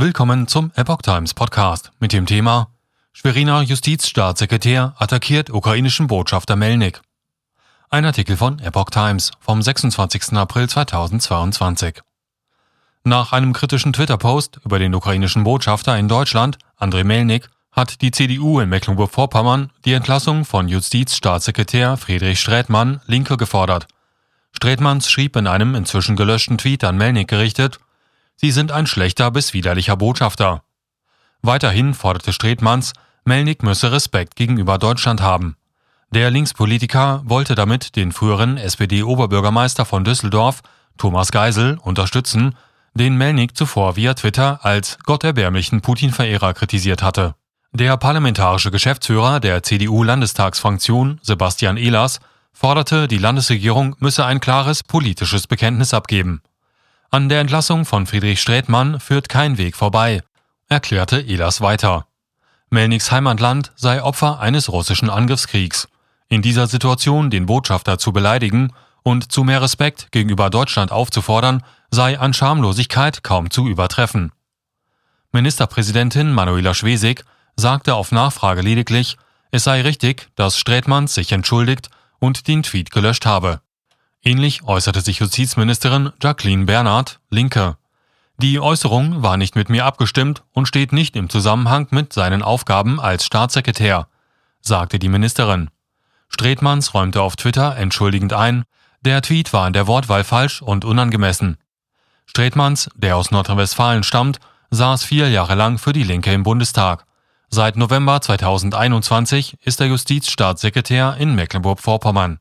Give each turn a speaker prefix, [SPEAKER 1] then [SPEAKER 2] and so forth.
[SPEAKER 1] Willkommen zum Epoch Times Podcast mit dem Thema Schweriner Justizstaatssekretär attackiert ukrainischen Botschafter Melnik. Ein Artikel von Epoch Times vom 26. April 2022. Nach einem kritischen Twitter-Post über den ukrainischen Botschafter in Deutschland, Andrei Melnik, hat die CDU in Mecklenburg-Vorpommern die Entlassung von Justizstaatssekretär Friedrich Strätmann, Linke, gefordert. Strätmanns schrieb in einem inzwischen gelöschten Tweet an Melnik gerichtet, Sie sind ein schlechter bis widerlicher Botschafter. Weiterhin forderte Stretmanns, Melnik müsse Respekt gegenüber Deutschland haben. Der Linkspolitiker wollte damit den früheren SPD-Oberbürgermeister von Düsseldorf, Thomas Geisel, unterstützen, den Melnik zuvor via Twitter als gotterbärmlichen Putin-Verehrer kritisiert hatte. Der parlamentarische Geschäftsführer der CDU-Landestagsfraktion, Sebastian Ehlers, forderte, die Landesregierung müsse ein klares politisches Bekenntnis abgeben. An der Entlassung von Friedrich Strätmann führt kein Weg vorbei, erklärte Ehlers weiter. Melniks Heimatland sei Opfer eines russischen Angriffskriegs. In dieser Situation den Botschafter zu beleidigen und zu mehr Respekt gegenüber Deutschland aufzufordern, sei an Schamlosigkeit kaum zu übertreffen. Ministerpräsidentin Manuela Schwesig sagte auf Nachfrage lediglich, es sei richtig, dass Strätmanns sich entschuldigt und den Tweet gelöscht habe. Ähnlich äußerte sich Justizministerin Jacqueline Bernard, Linke. Die Äußerung war nicht mit mir abgestimmt und steht nicht im Zusammenhang mit seinen Aufgaben als Staatssekretär, sagte die Ministerin. Stretmanns räumte auf Twitter entschuldigend ein, der Tweet war in der Wortwahl falsch und unangemessen. Stretmanns, der aus Nordrhein-Westfalen stammt, saß vier Jahre lang für die Linke im Bundestag. Seit November 2021 ist er Justizstaatssekretär in Mecklenburg-Vorpommern.